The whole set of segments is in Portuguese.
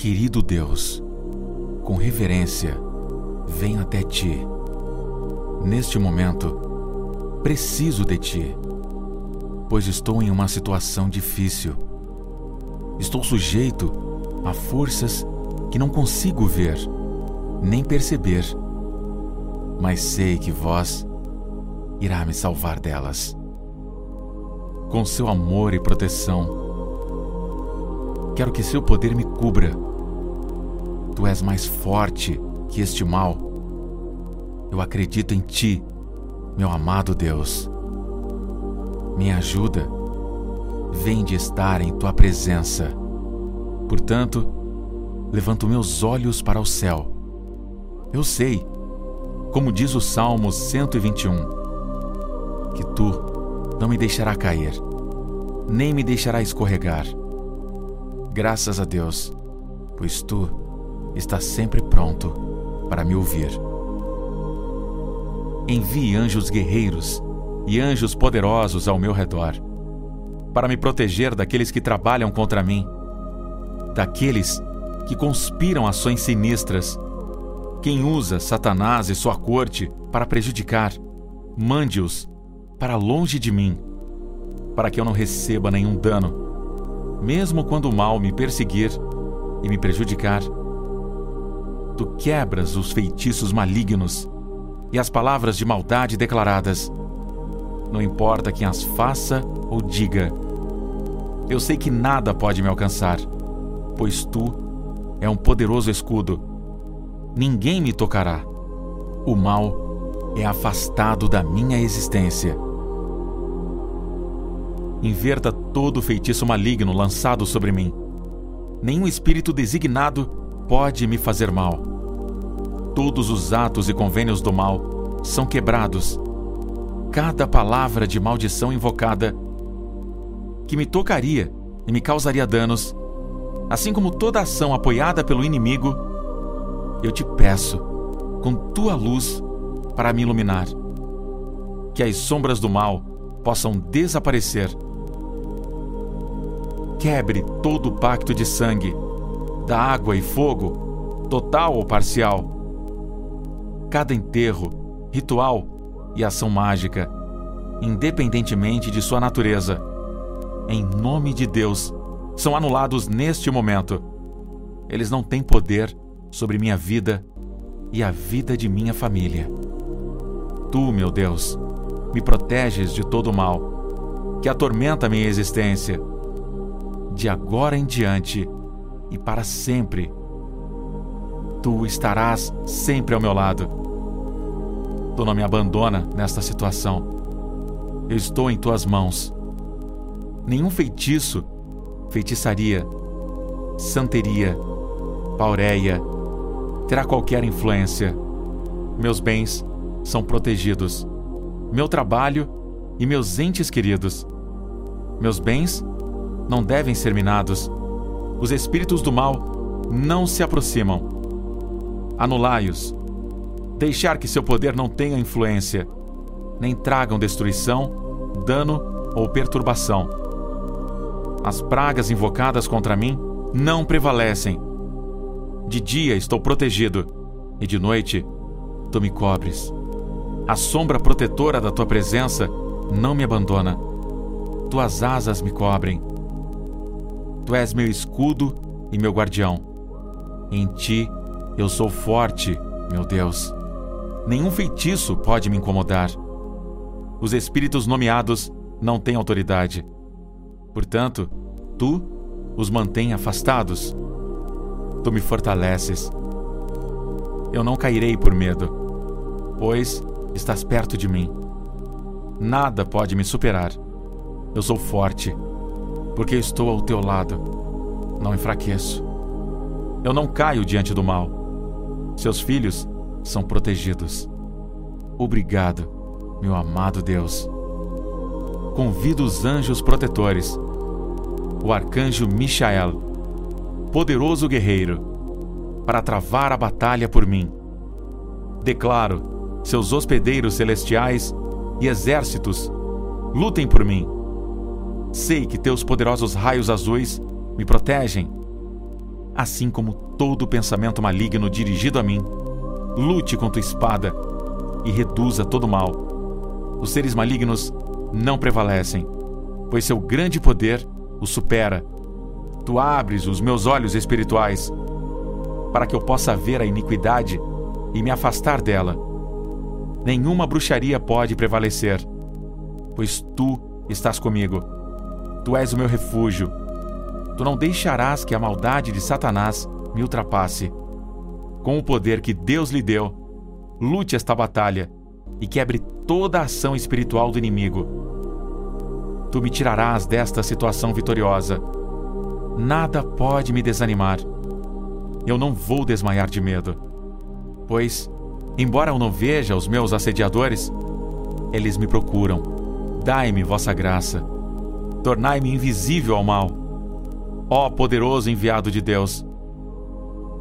Querido Deus, com reverência, venho até ti. Neste momento, preciso de ti, pois estou em uma situação difícil. Estou sujeito a forças que não consigo ver, nem perceber, mas sei que vós irá me salvar delas. Com seu amor e proteção, quero que seu poder me cubra. Tu és mais forte que este mal. Eu acredito em ti, meu amado Deus. Minha ajuda vem de estar em tua presença. Portanto, levanto meus olhos para o céu. Eu sei, como diz o Salmo 121, que tu não me deixará cair, nem me deixará escorregar. Graças a Deus, pois tu estás sempre pronto para me ouvir. Envie anjos guerreiros e anjos poderosos ao meu redor, para me proteger daqueles que trabalham contra mim, daqueles que conspiram ações sinistras. Quem usa Satanás e sua corte para prejudicar, mande-os para longe de mim, para que eu não receba nenhum dano, mesmo quando o mal me perseguir e me prejudicar. Tu quebras os feitiços malignos e as palavras de maldade declaradas. Não importa quem as faça ou diga. Eu sei que nada pode me alcançar, pois tu é um poderoso escudo. Ninguém me tocará. O mal é afastado da minha existência inverta todo feitiço maligno lançado sobre mim. Nenhum espírito designado pode me fazer mal. Todos os atos e convênios do mal são quebrados. Cada palavra de maldição invocada que me tocaria e me causaria danos, assim como toda ação apoiada pelo inimigo, eu te peço, com tua luz, para me iluminar. Que as sombras do mal possam desaparecer quebre todo o pacto de sangue, da água e fogo, total ou parcial. Cada enterro, ritual e ação mágica, independentemente de sua natureza, em nome de Deus, são anulados neste momento. Eles não têm poder sobre minha vida e a vida de minha família. Tu, meu Deus, me proteges de todo o mal que atormenta minha existência de agora em diante e para sempre. Tu estarás sempre ao meu lado. Tu não me abandona nesta situação. Eu estou em tuas mãos. Nenhum feitiço, feitiçaria, santeria, paureia terá qualquer influência. Meus bens são protegidos. Meu trabalho e meus entes queridos. Meus bens não devem ser minados. Os espíritos do mal não se aproximam. Anulai-os. Deixar que seu poder não tenha influência, nem tragam destruição, dano ou perturbação. As pragas invocadas contra mim não prevalecem. De dia estou protegido, e de noite tu me cobres. A sombra protetora da tua presença não me abandona. Tuas asas me cobrem. Tu és meu escudo e meu guardião. Em ti eu sou forte, meu Deus. Nenhum feitiço pode me incomodar. Os espíritos nomeados não têm autoridade. Portanto, tu os mantém afastados. Tu me fortaleces. Eu não cairei por medo, pois estás perto de mim. Nada pode me superar. Eu sou forte porque estou ao teu lado. Não enfraqueço. Eu não caio diante do mal. Seus filhos são protegidos. Obrigado, meu amado Deus. Convido os anjos protetores, o arcanjo Michael, poderoso guerreiro, para travar a batalha por mim. Declaro, seus hospedeiros celestiais e exércitos, lutem por mim Sei que teus poderosos raios azuis me protegem. assim como todo pensamento maligno dirigido a mim. Lute com tua espada e reduza todo mal. Os seres malignos não prevalecem, pois seu grande poder os supera. Tu abres os meus olhos espirituais para que eu possa ver a iniquidade e me afastar dela. Nenhuma bruxaria pode prevalecer, pois tu estás comigo. Tu és o meu refúgio. Tu não deixarás que a maldade de Satanás me ultrapasse. Com o poder que Deus lhe deu, lute esta batalha e quebre toda a ação espiritual do inimigo. Tu me tirarás desta situação vitoriosa. Nada pode me desanimar. Eu não vou desmaiar de medo. Pois, embora eu não veja os meus assediadores, eles me procuram. Dai-me vossa graça. Tornai-me invisível ao mal. Ó poderoso enviado de Deus,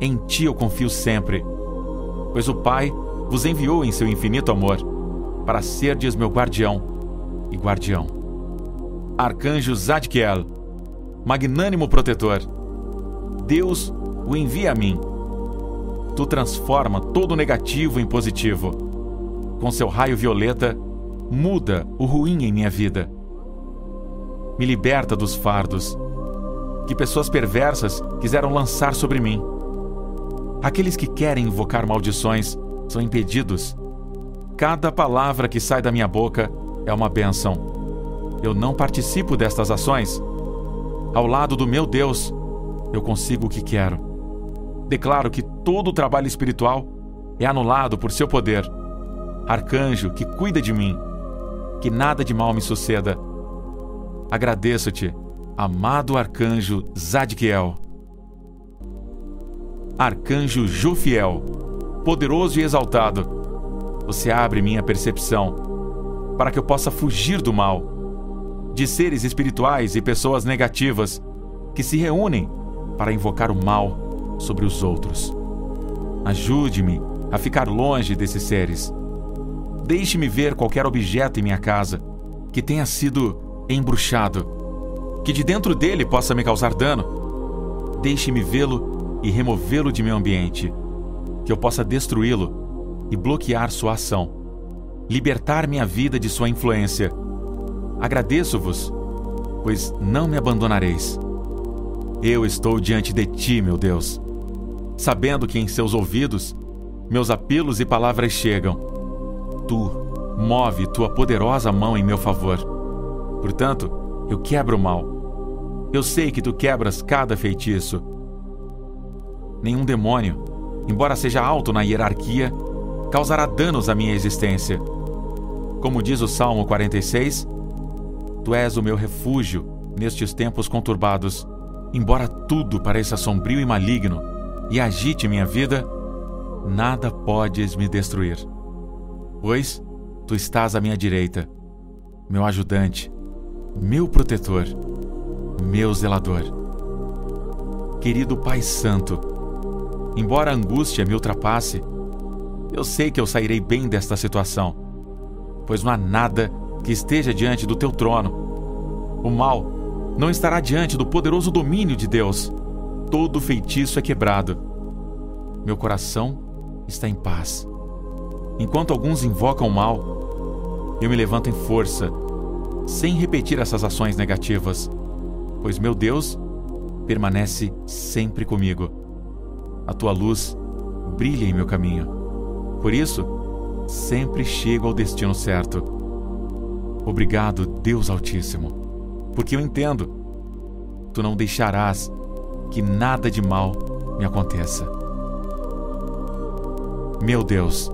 em ti eu confio sempre, pois o Pai vos enviou em seu infinito amor para serdes meu guardião e guardião. Arcanjo Zadkiel, magnânimo protetor, Deus o envia a mim. Tu transforma todo negativo em positivo. Com seu raio violeta, muda o ruim em minha vida. Me liberta dos fardos que pessoas perversas quiseram lançar sobre mim. Aqueles que querem invocar maldições são impedidos. Cada palavra que sai da minha boca é uma bênção. Eu não participo destas ações. Ao lado do meu Deus, eu consigo o que quero. Declaro que todo o trabalho espiritual é anulado por seu poder. Arcanjo que cuida de mim, que nada de mal me suceda. Agradeço-te, amado arcanjo Zadkiel. Arcanjo Jufiel, poderoso e exaltado, você abre minha percepção para que eu possa fugir do mal, de seres espirituais e pessoas negativas que se reúnem para invocar o mal sobre os outros. Ajude-me a ficar longe desses seres. Deixe-me ver qualquer objeto em minha casa que tenha sido embruxado, que de dentro dele possa me causar dano. Deixe-me vê-lo e removê-lo de meu ambiente, que eu possa destruí-lo e bloquear sua ação, libertar minha vida de sua influência. Agradeço-vos, pois não me abandonareis. Eu estou diante de ti, meu Deus, sabendo que em seus ouvidos meus apelos e palavras chegam. Tu move tua poderosa mão em meu favor. Portanto, eu quebro o mal. Eu sei que tu quebras cada feitiço nenhum demônio, embora seja alto na hierarquia, causará danos à minha existência. Como diz o Salmo 46, Tu és o meu refúgio nestes tempos conturbados. Embora tudo pareça sombrio e maligno e agite minha vida, nada podes me destruir. Pois tu estás à minha direita, meu ajudante, meu protetor, meu zelador. Querido Pai Santo, Embora a angústia me ultrapasse, eu sei que eu sairei bem desta situação, pois não há nada que esteja diante do teu trono. O mal não estará diante do poderoso domínio de Deus. Todo feitiço é quebrado. Meu coração está em paz. Enquanto alguns invocam o mal, eu me levanto em força, sem repetir essas ações negativas, pois meu Deus permanece sempre comigo a tua luz brilha em meu caminho. Por isso, sempre chego ao destino certo. Obrigado, Deus Altíssimo, porque eu entendo. Tu não deixarás que nada de mal me aconteça. Meu Deus,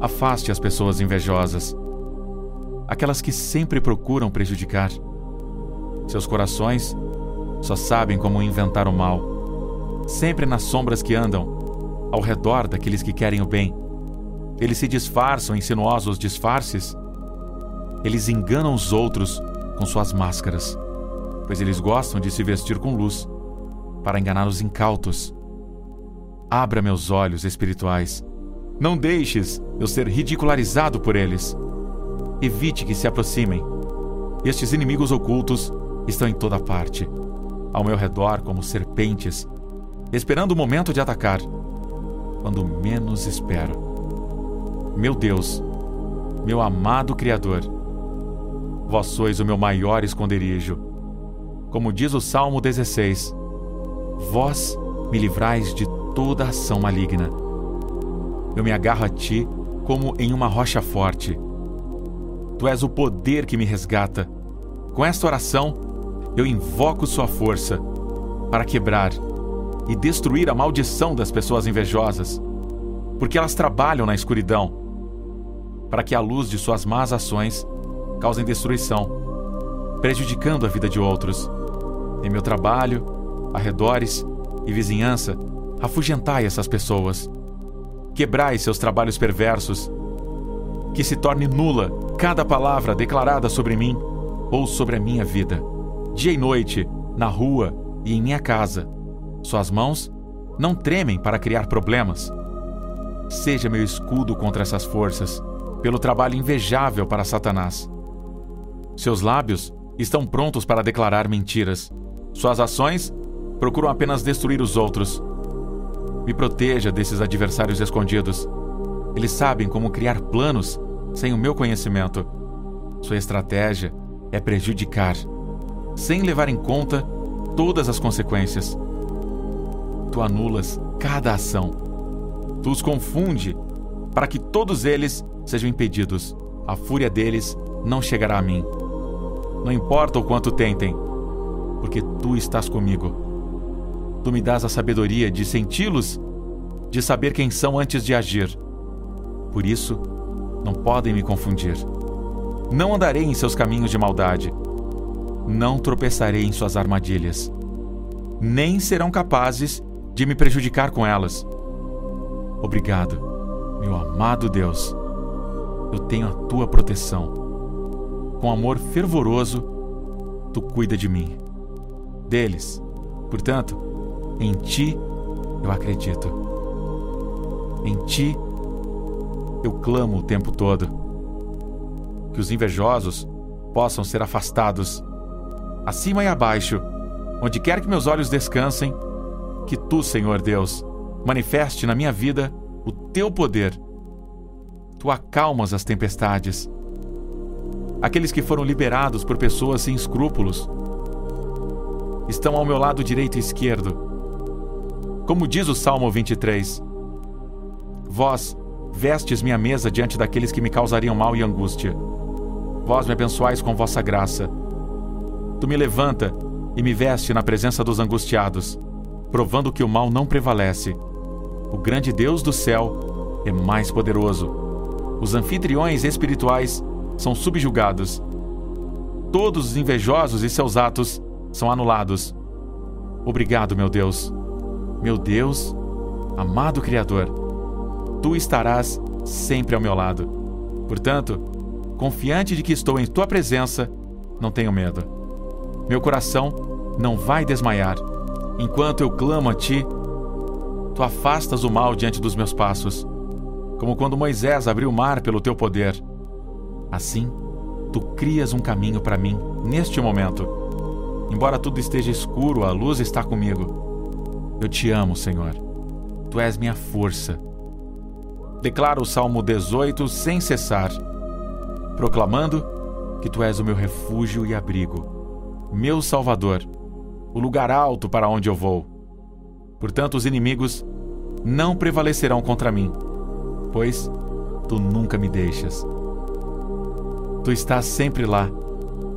afaste as pessoas invejosas, aquelas que sempre procuram prejudicar. Seus corações só sabem como inventar o mal sempre nas sombras que andam, ao redor daqueles que querem o bem. Eles se disfarçam em sinuosos disfarces. Eles enganam os outros com suas máscaras, pois eles gostam de se vestir com luz para enganar os incautos. Abra meus olhos espirituais. Não deixes eu ser ridicularizado por eles. Evite que se aproximem. Estes inimigos ocultos estão em toda parte, ao meu redor como serpentes esperando o momento de atacar, quando menos espero. Meu Deus, meu amado Criador, vós sois o meu maior esconderijo. Como diz o Salmo 16, vós me livrais de toda ação maligna. Eu me agarro a ti como em uma rocha forte. Tu és o poder que me resgata. Com esta oração, eu invoco Sua força para quebrar e destruir a maldição das pessoas invejosas, porque elas trabalham na escuridão, para que a luz de suas más ações causem destruição, prejudicando a vida de outros. Em meu trabalho, arredores e vizinhança, afugentai essas pessoas. Quebrai seus trabalhos perversos. Que se torne nula cada palavra declarada sobre mim ou sobre a minha vida. Dia e noite, na rua e em minha casa. Suas mãos não tremem para criar problemas. Seja meu escudo contra essas forças, pelo trabalho invejável para Satanás. Seus lábios estão prontos para declarar mentiras. Suas ações procuram apenas destruir os outros. Me proteja desses adversários escondidos. Eles sabem como criar planos sem o meu conhecimento. Sua estratégia é prejudicar, sem levar em conta todas as consequências. Tu anulas cada ação. Tu os confunde para que todos eles sejam impedidos. A fúria deles não chegará a mim. Não importa o quanto tentem, porque tu estás comigo. Tu me dás a sabedoria de senti-los, de saber quem são antes de agir. Por isso, não podem me confundir. Não andarei em seus caminhos de maldade. Não tropeçarei em suas armadilhas. Nem serão capazes de me prejudicar com elas. Obrigado, meu amado Deus. Eu tenho a tua proteção. Com amor fervoroso, tu cuida de mim. Deles, portanto, em ti eu acredito. Em ti eu clamo o tempo todo. Que os invejosos possam ser afastados, acima e abaixo, onde quer que meus olhos descansem, que tu, Senhor Deus, manifeste na minha vida o teu poder. Tu acalmas as tempestades. Aqueles que foram liberados por pessoas sem escrúpulos estão ao meu lado direito e esquerdo. Como diz o Salmo 23, Vós vestes minha mesa diante daqueles que me causariam mal e angústia. Vós me abençoais com vossa graça. Tu me levanta e me veste na presença dos angustiados, provando que o mal não prevalece. O grande Deus do céu é mais poderoso. Os anfitriões espirituais são subjugados. Todos os invejosos e seus atos são anulados. Obrigado, meu Deus. Meu Deus, amado Criador tu estarás sempre ao meu lado. Portanto, confiante de que estou em tua presença, não tenho medo. Meu coração não vai desmaiar. Enquanto eu clamo a ti, tu afastas o mal diante dos meus passos, como quando Moisés abriu o mar pelo teu poder. Assim, tu crias um caminho para mim neste momento. Embora tudo esteja escuro, a luz está comigo. Eu te amo, Senhor. Tu és minha força declara o Salmo 18 sem cessar, proclamando que tu és o meu refúgio e abrigo, meu Salvador, o lugar alto para onde eu vou. Portanto, os inimigos não prevalecerão contra mim, pois tu nunca me deixas. Tu estás sempre lá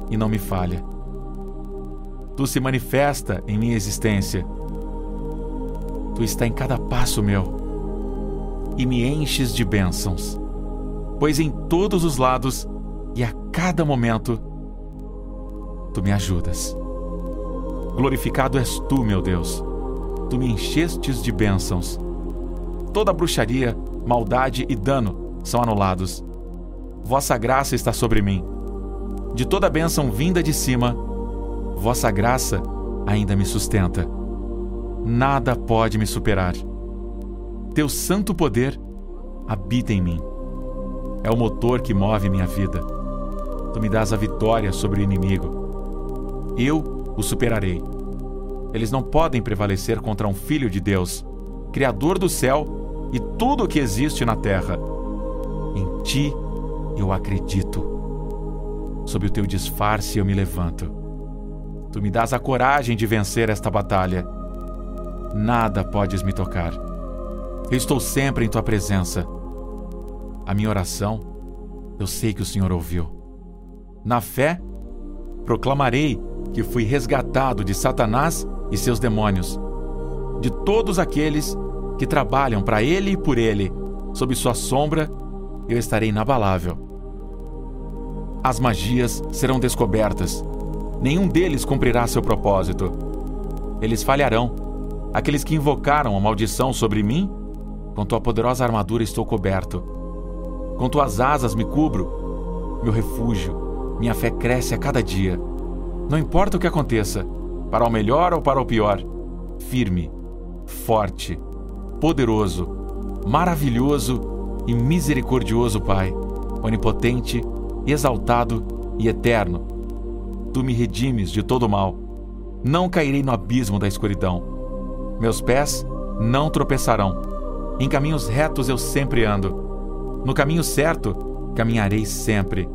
e não me falha. Tu se manifesta em minha existência. Tu está em cada passo meu e me enches de bênçãos, pois em todos os lados e a cada momento tu me ajudas. Glorificado és tu, meu Deus. Tu me enchestes de bênçãos. Toda bruxaria, maldade e dano são anulados. Vossa graça está sobre mim. De toda bênção vinda de cima, vossa graça ainda me sustenta. Nada pode me superar teu santo poder habita em mim. É o motor que move minha vida. Tu me dás a vitória sobre o inimigo. Eu o superarei. Eles não podem prevalecer contra um filho de Deus, Criador do céu e tudo o que existe na terra. Em ti eu acredito. Sob o teu disfarce eu me levanto. Tu me dás a coragem de vencer esta batalha. Nada podes me tocar. Eu estou sempre em tua presença. A minha oração, eu sei que o Senhor ouviu. Na fé, proclamarei que fui resgatado de Satanás e seus demônios, de todos aqueles que trabalham para ele e por ele, sob sua sombra, eu estarei inabalável. As magias serão descobertas. Nenhum deles cumprirá seu propósito. Eles falharão. Aqueles que invocaram a maldição sobre mim, com tua poderosa armadura estou coberto. Com tuas asas me cubro. Meu refúgio, minha fé cresce a cada dia. Não importa o que aconteça, para o melhor ou para o pior, firme, forte, poderoso, maravilhoso e misericordioso Pai, onipotente, exaltado e eterno. Tu me redimes de todo mal. Não cairei no abismo da escuridão. Meus pés não tropeçarão. Em caminhos retos eu sempre ando. No caminho certo caminharei sempre.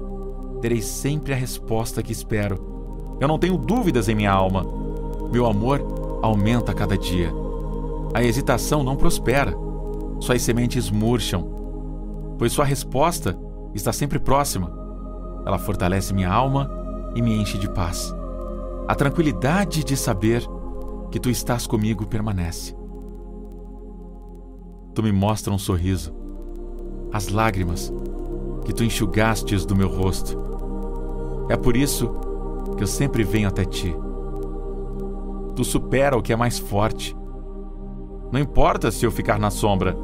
Terei sempre a resposta que espero. Eu não tenho dúvidas em minha alma. Meu amor aumenta a cada dia. A hesitação não prospera. Suas sementes murcham, pois sua resposta está sempre próxima. Ela fortalece minha alma e me enche de paz. A tranquilidade de saber que tu estás comigo permanece. Tu me mostras um sorriso, as lágrimas que tu enxugastes do meu rosto. É por isso que eu sempre venho até ti. Tu supera o que é mais forte. Não importa se eu ficar na sombra,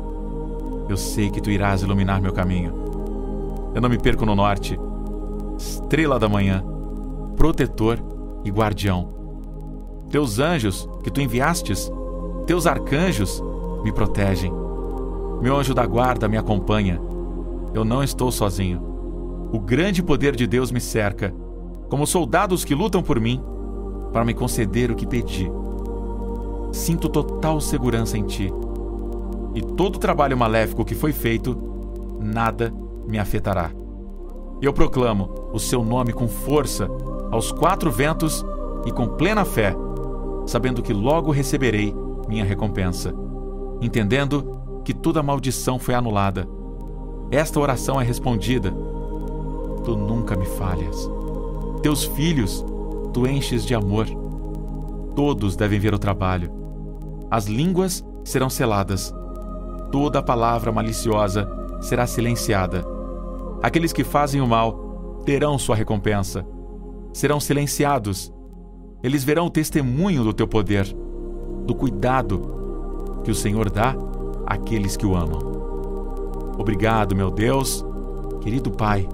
eu sei que tu irás iluminar meu caminho. Eu não me perco no norte. Estrela da manhã, protetor e guardião. Teus anjos que tu enviastes, teus arcanjos me protegem. Meu anjo da guarda me acompanha. Eu não estou sozinho. O grande poder de Deus me cerca como soldados que lutam por mim, para me conceder o que pedi. Sinto total segurança em ti. E todo trabalho maléfico que foi feito, nada me afetará. Eu proclamo o seu nome com força aos quatro ventos e com plena fé, sabendo que logo receberei minha recompensa, entendendo que toda maldição foi anulada. Esta oração é respondida. Tu nunca me falhas. Teus filhos tu enches de amor. Todos devem ver o trabalho. As línguas serão seladas. Toda palavra maliciosa será silenciada. Aqueles que fazem o mal terão sua recompensa. Serão silenciados. Eles verão o testemunho do teu poder, do cuidado que o Senhor dá àqueles que o amam. Obrigado, meu Deus, querido Pai.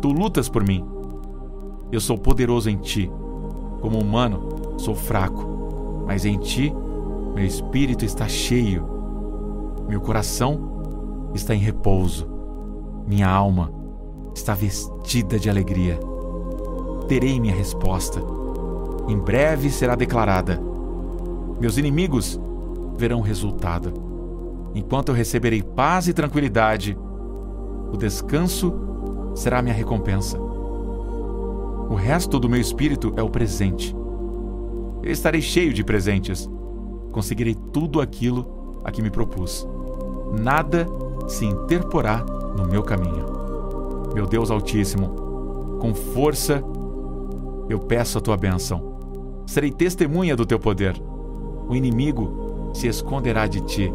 Tu lutas por mim eu sou poderoso em ti. Como humano, sou fraco, mas em ti, meu espírito está cheio. Meu coração está em repouso. Minha alma está vestida de alegria. Terei minha resposta. Em breve será declarada. Meus inimigos verão resultado. Enquanto eu receberei paz e tranquilidade, o descanso será minha recompensa. O resto do meu espírito é o presente. Eu estarei cheio de presentes. Conseguirei tudo aquilo a que me propus. Nada se interporá no meu caminho. Meu Deus Altíssimo, com força eu peço a tua bênção. Serei testemunha do teu poder. O inimigo se esconderá de ti.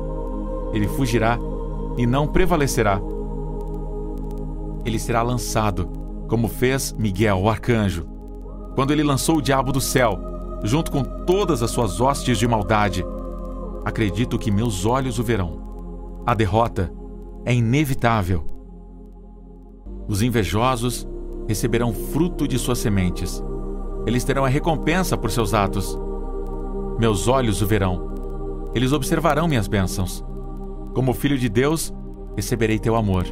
Ele fugirá e não prevalecerá. Ele será lançado como fez Miguel, o arcanjo, quando ele lançou o diabo do céu, junto com todas as suas hostes de maldade. Acredito que meus olhos o verão. A derrota é inevitável. Os invejosos receberão fruto de suas sementes. Eles terão a recompensa por seus atos. Meus olhos o verão. Eles observarão minhas bênçãos. Como filho de Deus, receberei teu amor.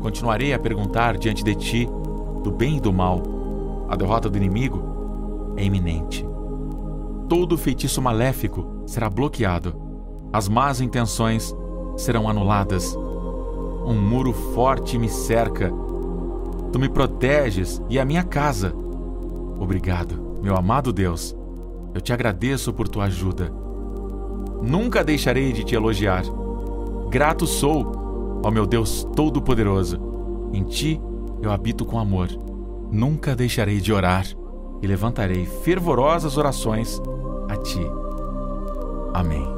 Continuarei a perguntar diante de ti do bem e do mal, a derrota do inimigo é iminente. todo feitiço maléfico será bloqueado. As más intenções serão anuladas. Um muro forte me cerca. Tu me proteges e a minha casa. Obrigado, meu amado Deus. Eu te agradeço por tua ajuda. Nunca deixarei de te elogiar. Grato sou, ó meu Deus Todo-Poderoso. Em ti eu habito com amor. Nunca deixarei de orar e levantarei fervorosas orações a ti. Amém.